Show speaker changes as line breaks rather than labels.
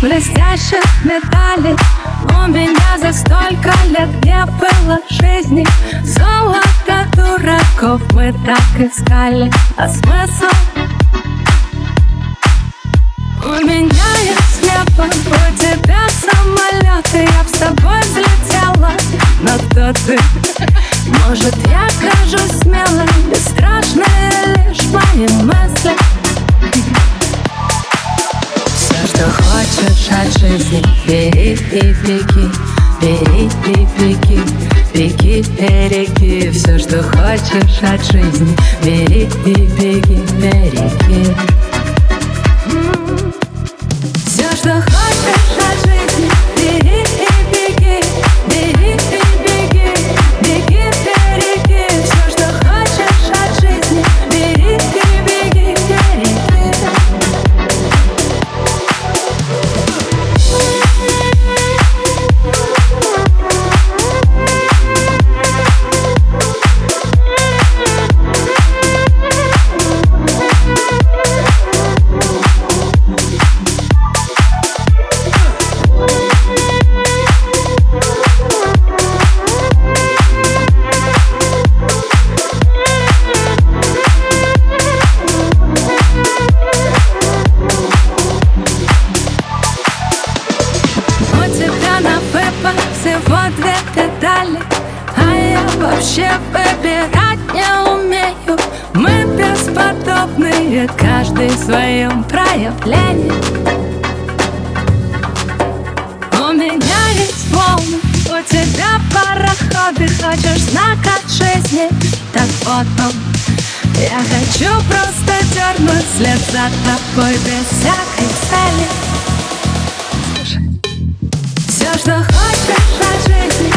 блестящих медалей. У меня за столько лет не было жизни. Золото дураков мы так искали. А смысл? У меня есть небо, у тебя самолет И я б с тобой взлетела, но кто ты? Хочешь от жизни, бери и беги. Бери и беги, беги, береги Все, что хочешь от жизни, бери и беги, береги Все, что хочешь вообще выбирать не умею. Мы бесподобные, каждый в своем проявлении. У меня есть волны, у тебя пароходы Хочешь знак от жизни, так вот он Я хочу просто дернуть след за тобой без всякой цели. Все, что хочешь от жизни,